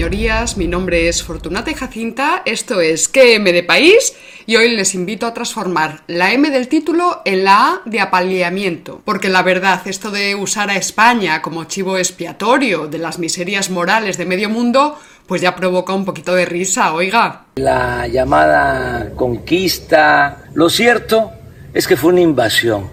Señorías. Mi nombre es Fortunata y Jacinta. Esto es ¿Qué de país? Y hoy les invito a transformar la M del título en la A de apaleamiento. Porque la verdad, esto de usar a España como chivo expiatorio de las miserias morales de medio mundo, pues ya provoca un poquito de risa, oiga. La llamada conquista. Lo cierto es que fue una invasión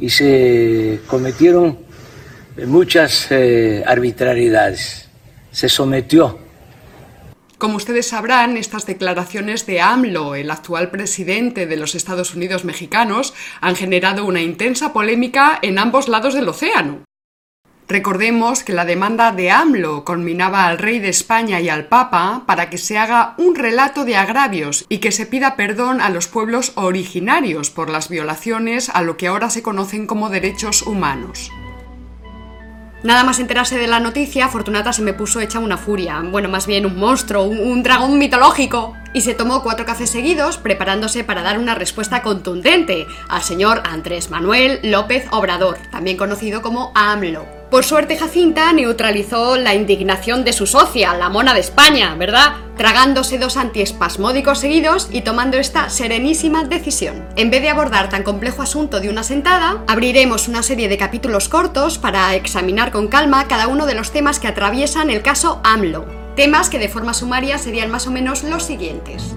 y se cometieron muchas eh, arbitrariedades se sometió. Como ustedes sabrán, estas declaraciones de AMLO, el actual presidente de los Estados Unidos mexicanos, han generado una intensa polémica en ambos lados del océano. Recordemos que la demanda de AMLO conminaba al rey de España y al Papa para que se haga un relato de agravios y que se pida perdón a los pueblos originarios por las violaciones a lo que ahora se conocen como derechos humanos. Nada más enterarse de la noticia, Fortunata se me puso hecha una furia, bueno, más bien un monstruo, un, dragón mitológico, y se tomó cuatro cafés seguidos preparándose para dar una respuesta contundente al señor Andrés Manuel López Obrador, también conocido como AMLO. Por suerte, Jacinta neutralizó la indignación de su socia, la mona de España, ¿verdad? Tragándose dos antiespasmódicos seguidos y tomando esta serenísima decisión. En vez de abordar tan complejo asunto de una sentada, abriremos una serie de capítulos cortos para examinar con calma cada uno de los temas que atraviesan el caso AMLO. Temas que de forma sumaria serían más o menos los siguientes.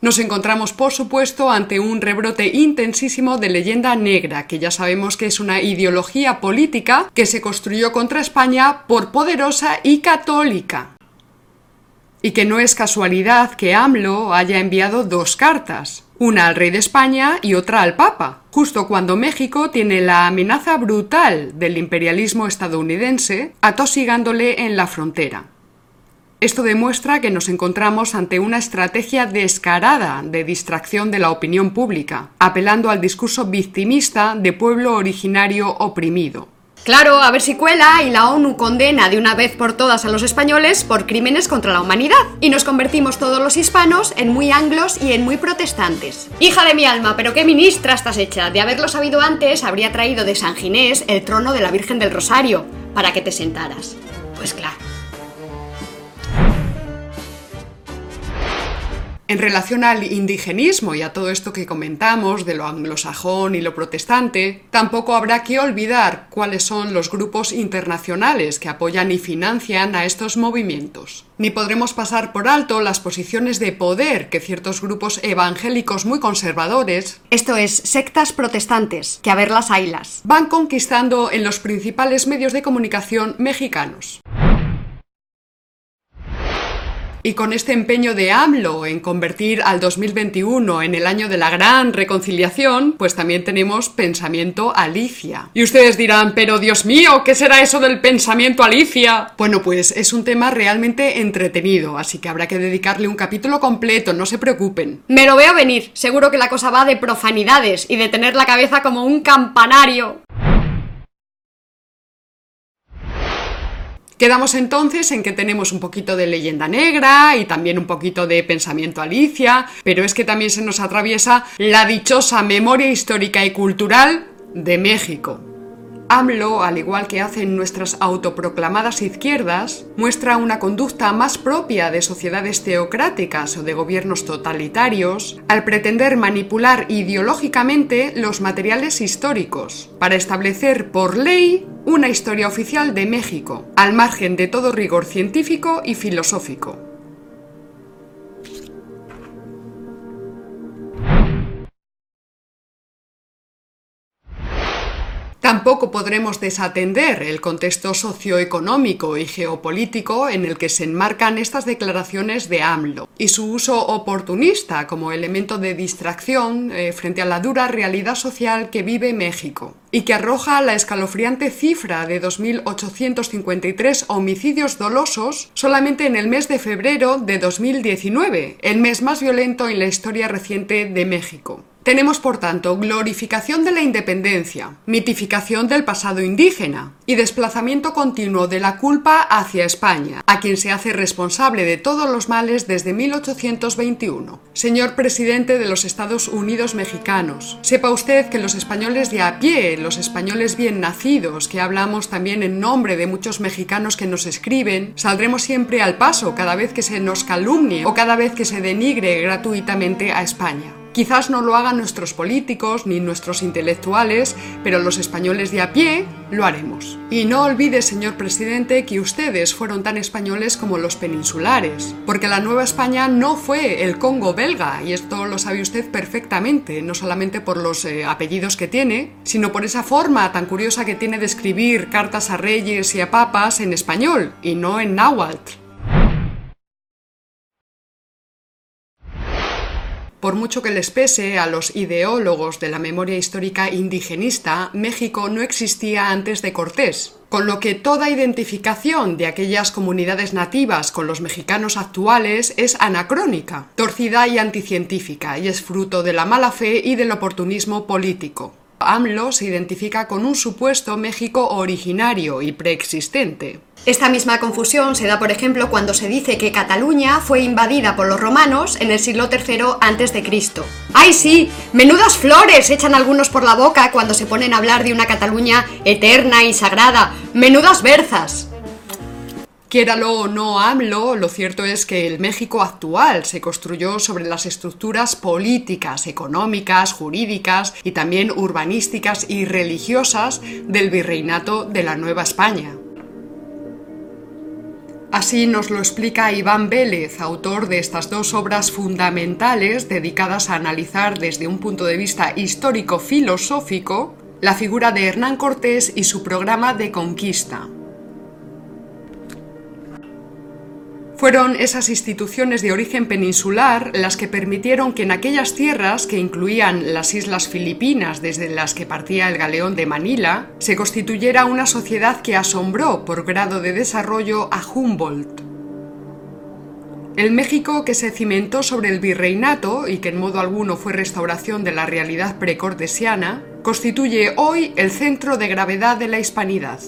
Nos encontramos, por supuesto, ante un rebrote intensísimo de leyenda negra, que ya sabemos que es una ideología política que se construyó contra España por poderosa y católica. Y que no es casualidad que AMLO haya enviado dos cartas, una al rey de España y otra al Papa, justo cuando México tiene la amenaza brutal del imperialismo estadounidense atosigándole en la frontera. Esto demuestra que nos encontramos ante una estrategia descarada de distracción de la opinión pública, apelando al discurso victimista de pueblo originario oprimido. Claro, a ver si cuela y la ONU condena de una vez por todas a los españoles por crímenes contra la humanidad. Y nos convertimos todos los hispanos en muy anglos y en muy protestantes. Hija de mi alma, pero qué ministra estás hecha. De haberlo sabido antes, habría traído de San Ginés el trono de la Virgen del Rosario, para que te sentaras. Pues claro. En relación al indigenismo y a todo esto que comentamos de lo anglosajón y lo protestante, tampoco habrá que olvidar cuáles son los grupos internacionales que apoyan y financian a estos movimientos. Ni podremos pasar por alto las posiciones de poder que ciertos grupos evangélicos muy conservadores, esto es, sectas protestantes, que a ver las haylas, van conquistando en los principales medios de comunicación mexicanos. Y con este empeño de AMLO en convertir al 2021 en el año de la gran reconciliación, pues también tenemos pensamiento Alicia. Y ustedes dirán, pero Dios mío, ¿qué será eso del pensamiento Alicia? Bueno, pues es un tema realmente entretenido, así que habrá que dedicarle un capítulo completo, no se preocupen. Me lo veo venir, seguro que la cosa va de profanidades y de tener la cabeza como un campanario. Quedamos entonces en que tenemos un poquito de leyenda negra y también un poquito de pensamiento Alicia, pero es que también se nos atraviesa la dichosa memoria histórica y cultural de México. AMLO, al igual que hacen nuestras autoproclamadas izquierdas, muestra una conducta más propia de sociedades teocráticas o de gobiernos totalitarios al pretender manipular ideológicamente los materiales históricos para establecer por ley una historia oficial de México, al margen de todo rigor científico y filosófico. Tampoco podremos desatender el contexto socioeconómico y geopolítico en el que se enmarcan estas declaraciones de AMLO y su uso oportunista como elemento de distracción eh, frente a la dura realidad social que vive México y que arroja la escalofriante cifra de 2.853 homicidios dolosos solamente en el mes de febrero de 2019, el mes más violento en la historia reciente de México. Tenemos, por tanto, glorificación de la independencia, mitificación del pasado indígena y desplazamiento continuo de la culpa hacia España, a quien se hace responsable de todos los males desde 1821. Señor presidente de los Estados Unidos mexicanos, sepa usted que los españoles de a pie, los españoles bien nacidos, que hablamos también en nombre de muchos mexicanos que nos escriben, saldremos siempre al paso cada vez que se nos calumnie o cada vez que se denigre gratuitamente a España. Quizás no lo hagan nuestros políticos ni nuestros intelectuales, pero los españoles de a pie lo haremos. Y no olvide, señor presidente, que ustedes fueron tan españoles como los peninsulares, porque la Nueva España no fue el Congo belga, y esto lo sabe usted perfectamente, no solamente por los eh, apellidos que tiene, sino por esa forma tan curiosa que tiene de escribir cartas a reyes y a papas en español, y no en náhuatl. Por mucho que les pese a los ideólogos de la memoria histórica indigenista, México no existía antes de Cortés, con lo que toda identificación de aquellas comunidades nativas con los mexicanos actuales es anacrónica, torcida y anticientífica, y es fruto de la mala fe y del oportunismo político. AMLO se identifica con un supuesto México originario y preexistente, esta misma confusión se da, por ejemplo, cuando se dice que Cataluña fue invadida por los romanos en el siglo III a.C. ¡Ay sí! ¡Menudas flores echan algunos por la boca cuando se ponen a hablar de una Cataluña eterna y sagrada! ¡Menudas berzas! Quiéralo o no AMLO, lo cierto es que el México actual se construyó sobre las estructuras políticas, económicas, jurídicas y también urbanísticas y religiosas del virreinato de la Nueva España. Así nos lo explica Iván Vélez, autor de estas dos obras fundamentales dedicadas a analizar desde un punto de vista histórico-filosófico la figura de Hernán Cortés y su programa de conquista. Fueron esas instituciones de origen peninsular las que permitieron que en aquellas tierras, que incluían las islas Filipinas desde las que partía el galeón de Manila, se constituyera una sociedad que asombró por grado de desarrollo a Humboldt. El México que se cimentó sobre el virreinato y que en modo alguno fue restauración de la realidad precordesiana, constituye hoy el centro de gravedad de la hispanidad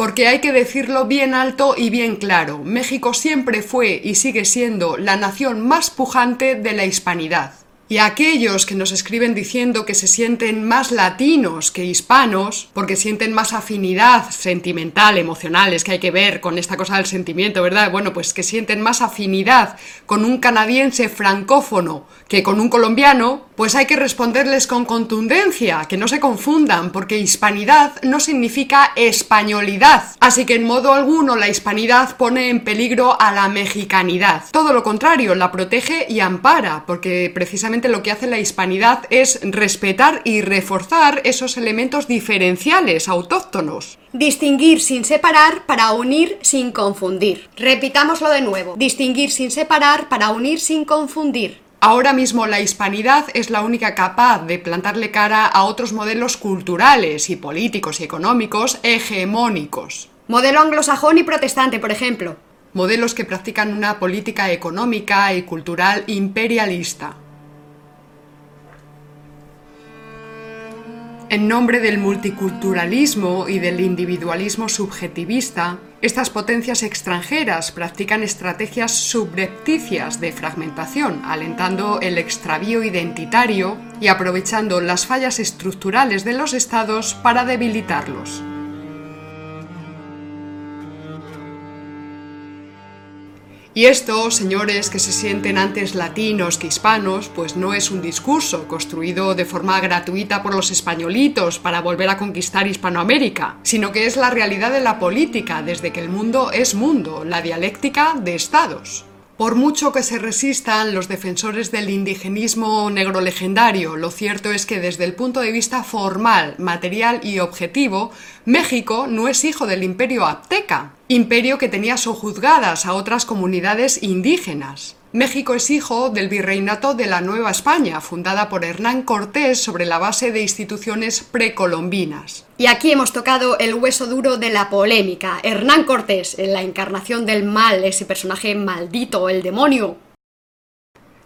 porque hay que decirlo bien alto y bien claro, México siempre fue y sigue siendo la nación más pujante de la hispanidad. Y aquellos que nos escriben diciendo que se sienten más latinos que hispanos, porque sienten más afinidad sentimental, emocional, es que hay que ver con esta cosa del sentimiento, ¿verdad? Bueno, pues que sienten más afinidad con un canadiense francófono que con un colombiano, pues hay que responderles con contundencia, que no se confundan, porque hispanidad no significa españolidad. Así que en modo alguno la hispanidad pone en peligro a la mexicanidad. Todo lo contrario, la protege y ampara, porque precisamente lo que hace la hispanidad es respetar y reforzar esos elementos diferenciales autóctonos. Distinguir sin separar para unir sin confundir. Repitámoslo de nuevo. Distinguir sin separar para unir sin confundir. Ahora mismo la hispanidad es la única capaz de plantarle cara a otros modelos culturales y políticos y económicos hegemónicos. Modelo anglosajón y protestante, por ejemplo. Modelos que practican una política económica y cultural imperialista. En nombre del multiculturalismo y del individualismo subjetivista, estas potencias extranjeras practican estrategias subrepticias de fragmentación, alentando el extravío identitario y aprovechando las fallas estructurales de los estados para debilitarlos. Y esto, señores que se sienten antes latinos que hispanos, pues no es un discurso construido de forma gratuita por los españolitos para volver a conquistar Hispanoamérica, sino que es la realidad de la política desde que el mundo es mundo, la dialéctica de estados. Por mucho que se resistan los defensores del indigenismo negro legendario, lo cierto es que desde el punto de vista formal, material y objetivo, México no es hijo del imperio azteca, imperio que tenía sojuzgadas a otras comunidades indígenas. México es hijo del virreinato de la Nueva España, fundada por Hernán Cortés sobre la base de instituciones precolombinas. Y aquí hemos tocado el hueso duro de la polémica. Hernán Cortés, en la encarnación del mal, ese personaje maldito, el demonio,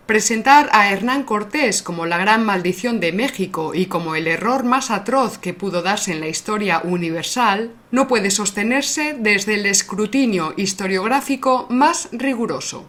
Presentar a Hernán Cortés como la gran maldición de México y como el error más atroz que pudo darse en la historia universal no puede sostenerse desde el escrutinio historiográfico más riguroso.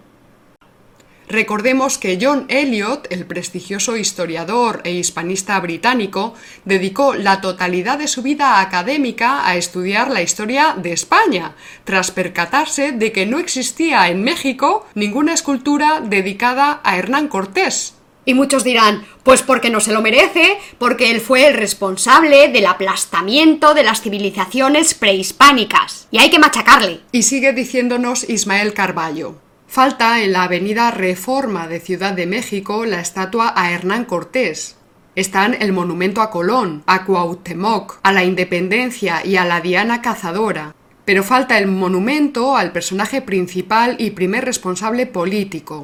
Recordemos que John Eliot, el prestigioso historiador e hispanista británico, dedicó la totalidad de su vida académica a estudiar la historia de España, tras percatarse de que no existía en México ninguna escultura dedicada a Hernán Cortés. Y muchos dirán, pues porque no se lo merece, porque él fue el responsable del aplastamiento de las civilizaciones prehispánicas. Y hay que machacarle. Y sigue diciéndonos Ismael Carballo. Falta en la avenida Reforma de Ciudad de México la estatua a Hernán Cortés. Están el monumento a Colón, a Cuauhtémoc, a la Independencia y a la Diana Cazadora. Pero falta el monumento al personaje principal y primer responsable político.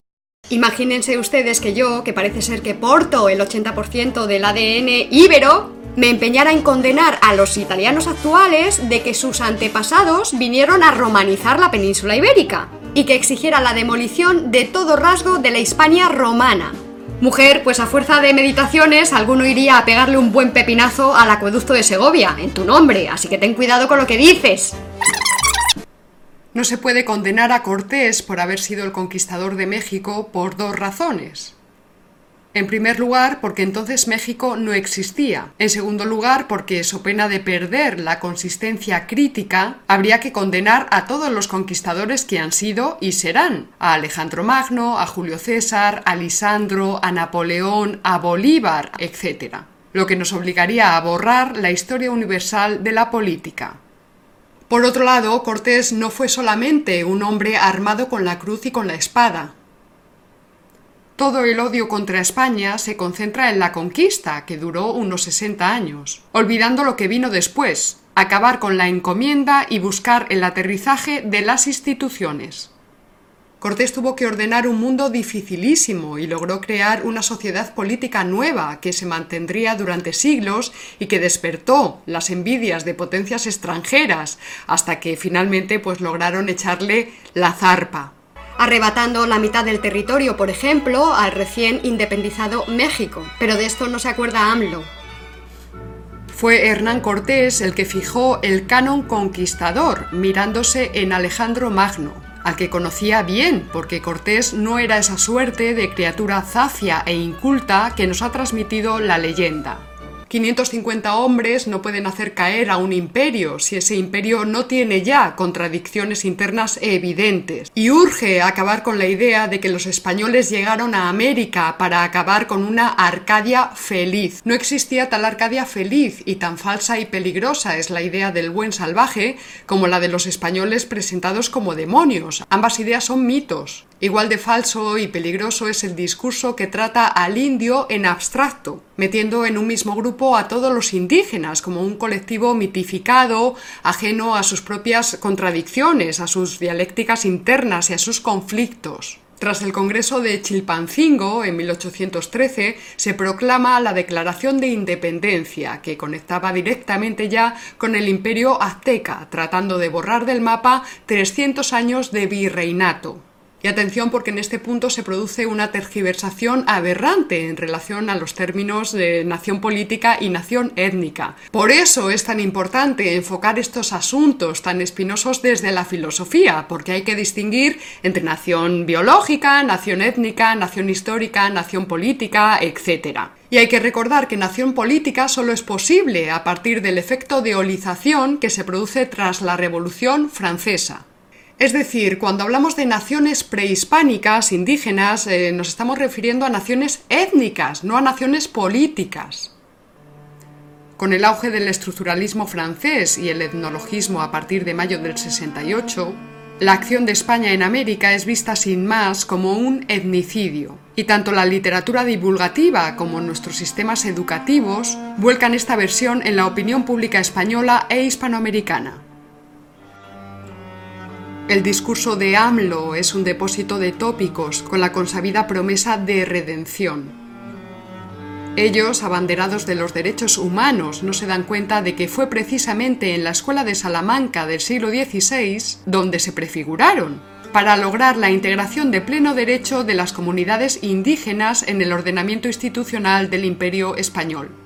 Imagínense ustedes que yo, que parece ser que porto el 80% del ADN íbero, me empeñara en condenar a los italianos actuales de que sus antepasados vinieron a romanizar la península ibérica y que exigiera la demolición de todo rasgo de la Hispania romana. Mujer, pues a fuerza de meditaciones, alguno iría a pegarle un buen pepinazo al acueducto de Segovia, en tu nombre, así que ten cuidado con lo que dices. No se puede condenar a Cortés por haber sido el conquistador de México por dos razones. En primer lugar, porque entonces México no existía. En segundo lugar, porque, so pena de perder la consistencia crítica, habría que condenar a todos los conquistadores que han sido y serán. A Alejandro Magno, a Julio César, a Lisandro, a Napoleón, a Bolívar, etc. Lo que nos obligaría a borrar la historia universal de la política. Por otro lado, Cortés no fue solamente un hombre armado con la cruz y con la espada. Todo el odio contra España se concentra en la conquista, que duró unos 60 años, olvidando lo que vino después, acabar con la encomienda y buscar el aterrizaje de las instituciones. Cortés tuvo que ordenar un mundo dificilísimo y logró crear una sociedad política nueva que se mantendría durante siglos y que despertó las envidias de potencias extranjeras hasta que finalmente pues lograron echarle la zarpa arrebatando la mitad del territorio, por ejemplo, al recién independizado México. Pero de esto no se acuerda AMLO. Fue Hernán Cortés el que fijó el canon conquistador, mirándose en Alejandro Magno, al que conocía bien, porque Cortés no era esa suerte de criatura zafia e inculta que nos ha transmitido la leyenda. 550 hombres no pueden hacer caer a un imperio si ese imperio no tiene ya contradicciones internas evidentes. Y urge acabar con la idea de que los españoles llegaron a América para acabar con una Arcadia feliz. No existía tal Arcadia feliz y tan falsa y peligrosa es la idea del buen salvaje como la de los españoles presentados como demonios. Ambas ideas son mitos. Igual de falso y peligroso es el discurso que trata al indio en abstracto, metiendo en un mismo grupo a todos los indígenas como un colectivo mitificado, ajeno a sus propias contradicciones, a sus dialécticas internas y a sus conflictos. Tras el Congreso de Chilpancingo en 1813 se proclama la Declaración de Independencia, que conectaba directamente ya con el imperio azteca, tratando de borrar del mapa 300 años de virreinato. Y atención porque en este punto se produce una tergiversación aberrante en relación a los términos de nación política y nación étnica. Por eso es tan importante enfocar estos asuntos tan espinosos desde la filosofía, porque hay que distinguir entre nación biológica, nación étnica, nación histórica, nación política, etc. Y hay que recordar que nación política solo es posible a partir del efecto de olización que se produce tras la Revolución Francesa. Es decir, cuando hablamos de naciones prehispánicas, indígenas, eh, nos estamos refiriendo a naciones étnicas, no a naciones políticas. Con el auge del estructuralismo francés y el etnologismo a partir de mayo del 68, la acción de España en América es vista sin más como un etnicidio, y tanto la literatura divulgativa como nuestros sistemas educativos vuelcan esta versión en la opinión pública española e hispanoamericana. El discurso de AMLO es un depósito de tópicos con la consabida promesa de redención. Ellos, abanderados de los derechos humanos, no se dan cuenta de que fue precisamente en la escuela de Salamanca del siglo XVI donde se prefiguraron, para lograr la integración de pleno derecho de las comunidades indígenas en el ordenamiento institucional del Imperio español.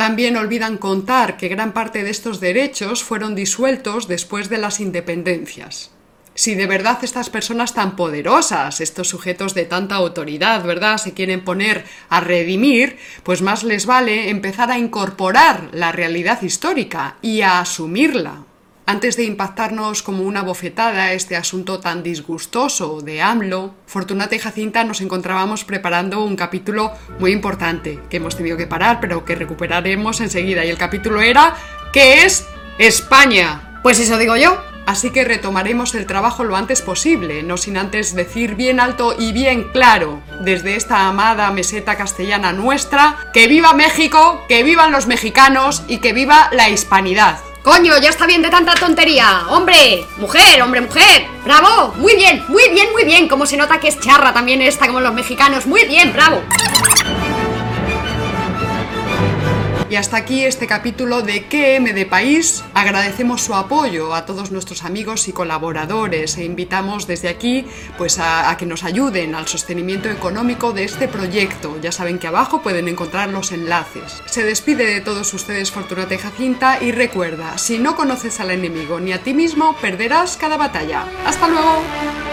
También olvidan contar que gran parte de estos derechos fueron disueltos después de las independencias. Si de verdad estas personas tan poderosas, estos sujetos de tanta autoridad, ¿verdad?, se quieren poner a redimir, pues más les vale empezar a incorporar la realidad histórica y a asumirla, antes de impactarnos como una bofetada este asunto tan disgustoso de AMLO, Fortunata y Jacinta nos encontrábamos preparando un capítulo muy importante que hemos tenido que parar, pero que recuperaremos enseguida. Y el capítulo era ¿Qué es España? Pues eso digo yo. Así que retomaremos el trabajo lo antes posible, no sin antes decir bien alto y bien claro, desde esta amada meseta castellana nuestra, que viva México, que vivan los mexicanos y que viva la hispanidad. Coño, ya está bien de tanta tontería. Hombre, mujer, hombre, mujer. Bravo, muy bien, muy bien, muy bien. Como se nota que es charra también esta como los mexicanos. Muy bien, bravo. Y hasta aquí este capítulo de QM de País. Agradecemos su apoyo a todos nuestros amigos y colaboradores e invitamos desde aquí pues a, que nos ayuden al sostenimiento económico de este proyecto. Ya saben que abajo pueden encontrar los enlaces. Se despide de todos ustedes Fortunata y Jacinta y recuerda, si no conoces al enemigo ni a ti mismo, perderás cada batalla. ¡Hasta luego!